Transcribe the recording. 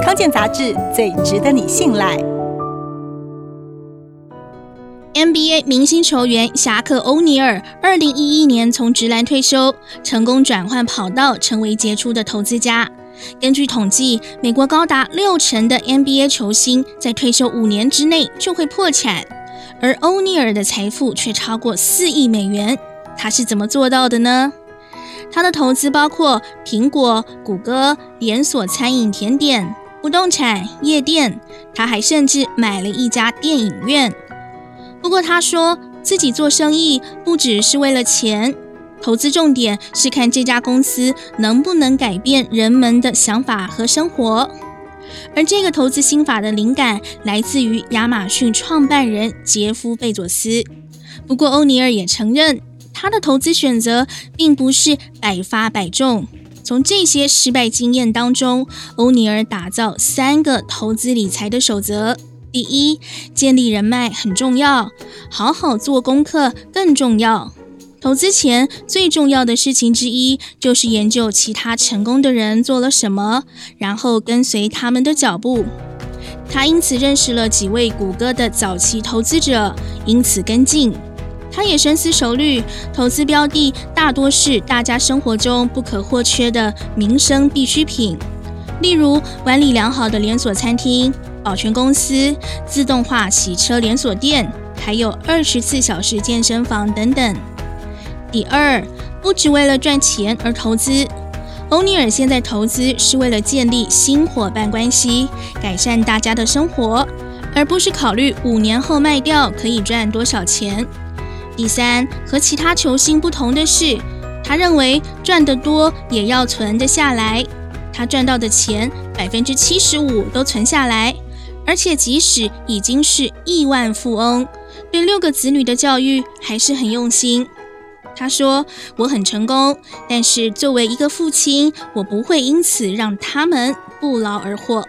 康健杂志最值得你信赖。NBA 明星球员侠客欧尼尔，二零一一年从职篮退休，成功转换跑道，成为杰出的投资家。根据统计，美国高达六成的 NBA 球星在退休五年之内就会破产，而欧尼尔的财富却超过四亿美元。他是怎么做到的呢？他的投资包括苹果、谷歌、连锁餐饮、甜点、不动产、夜店，他还甚至买了一家电影院。不过，他说自己做生意不只是为了钱，投资重点是看这家公司能不能改变人们的想法和生活。而这个投资心法的灵感来自于亚马逊创办人杰夫·贝佐斯。不过，欧尼尔也承认，他的投资选择并不是百发百中。从这些失败经验当中，欧尼尔打造三个投资理财的守则。第一，建立人脉很重要，好好做功课更重要。投资前最重要的事情之一，就是研究其他成功的人做了什么，然后跟随他们的脚步。他因此认识了几位谷歌的早期投资者，因此跟进。他也深思熟虑，投资标的大多是大家生活中不可或缺的民生必需品，例如管理良好的连锁餐厅。保全公司、自动化洗车连锁店，还有二十四小时健身房等等。第二，不只为了赚钱而投资。欧尼尔现在投资是为了建立新伙伴关系，改善大家的生活，而不是考虑五年后卖掉可以赚多少钱。第三，和其他球星不同的是，他认为赚得多也要存得下来。他赚到的钱，百分之七十五都存下来。而且，即使已经是亿万富翁，对六个子女的教育还是很用心。他说：“我很成功，但是作为一个父亲，我不会因此让他们不劳而获。”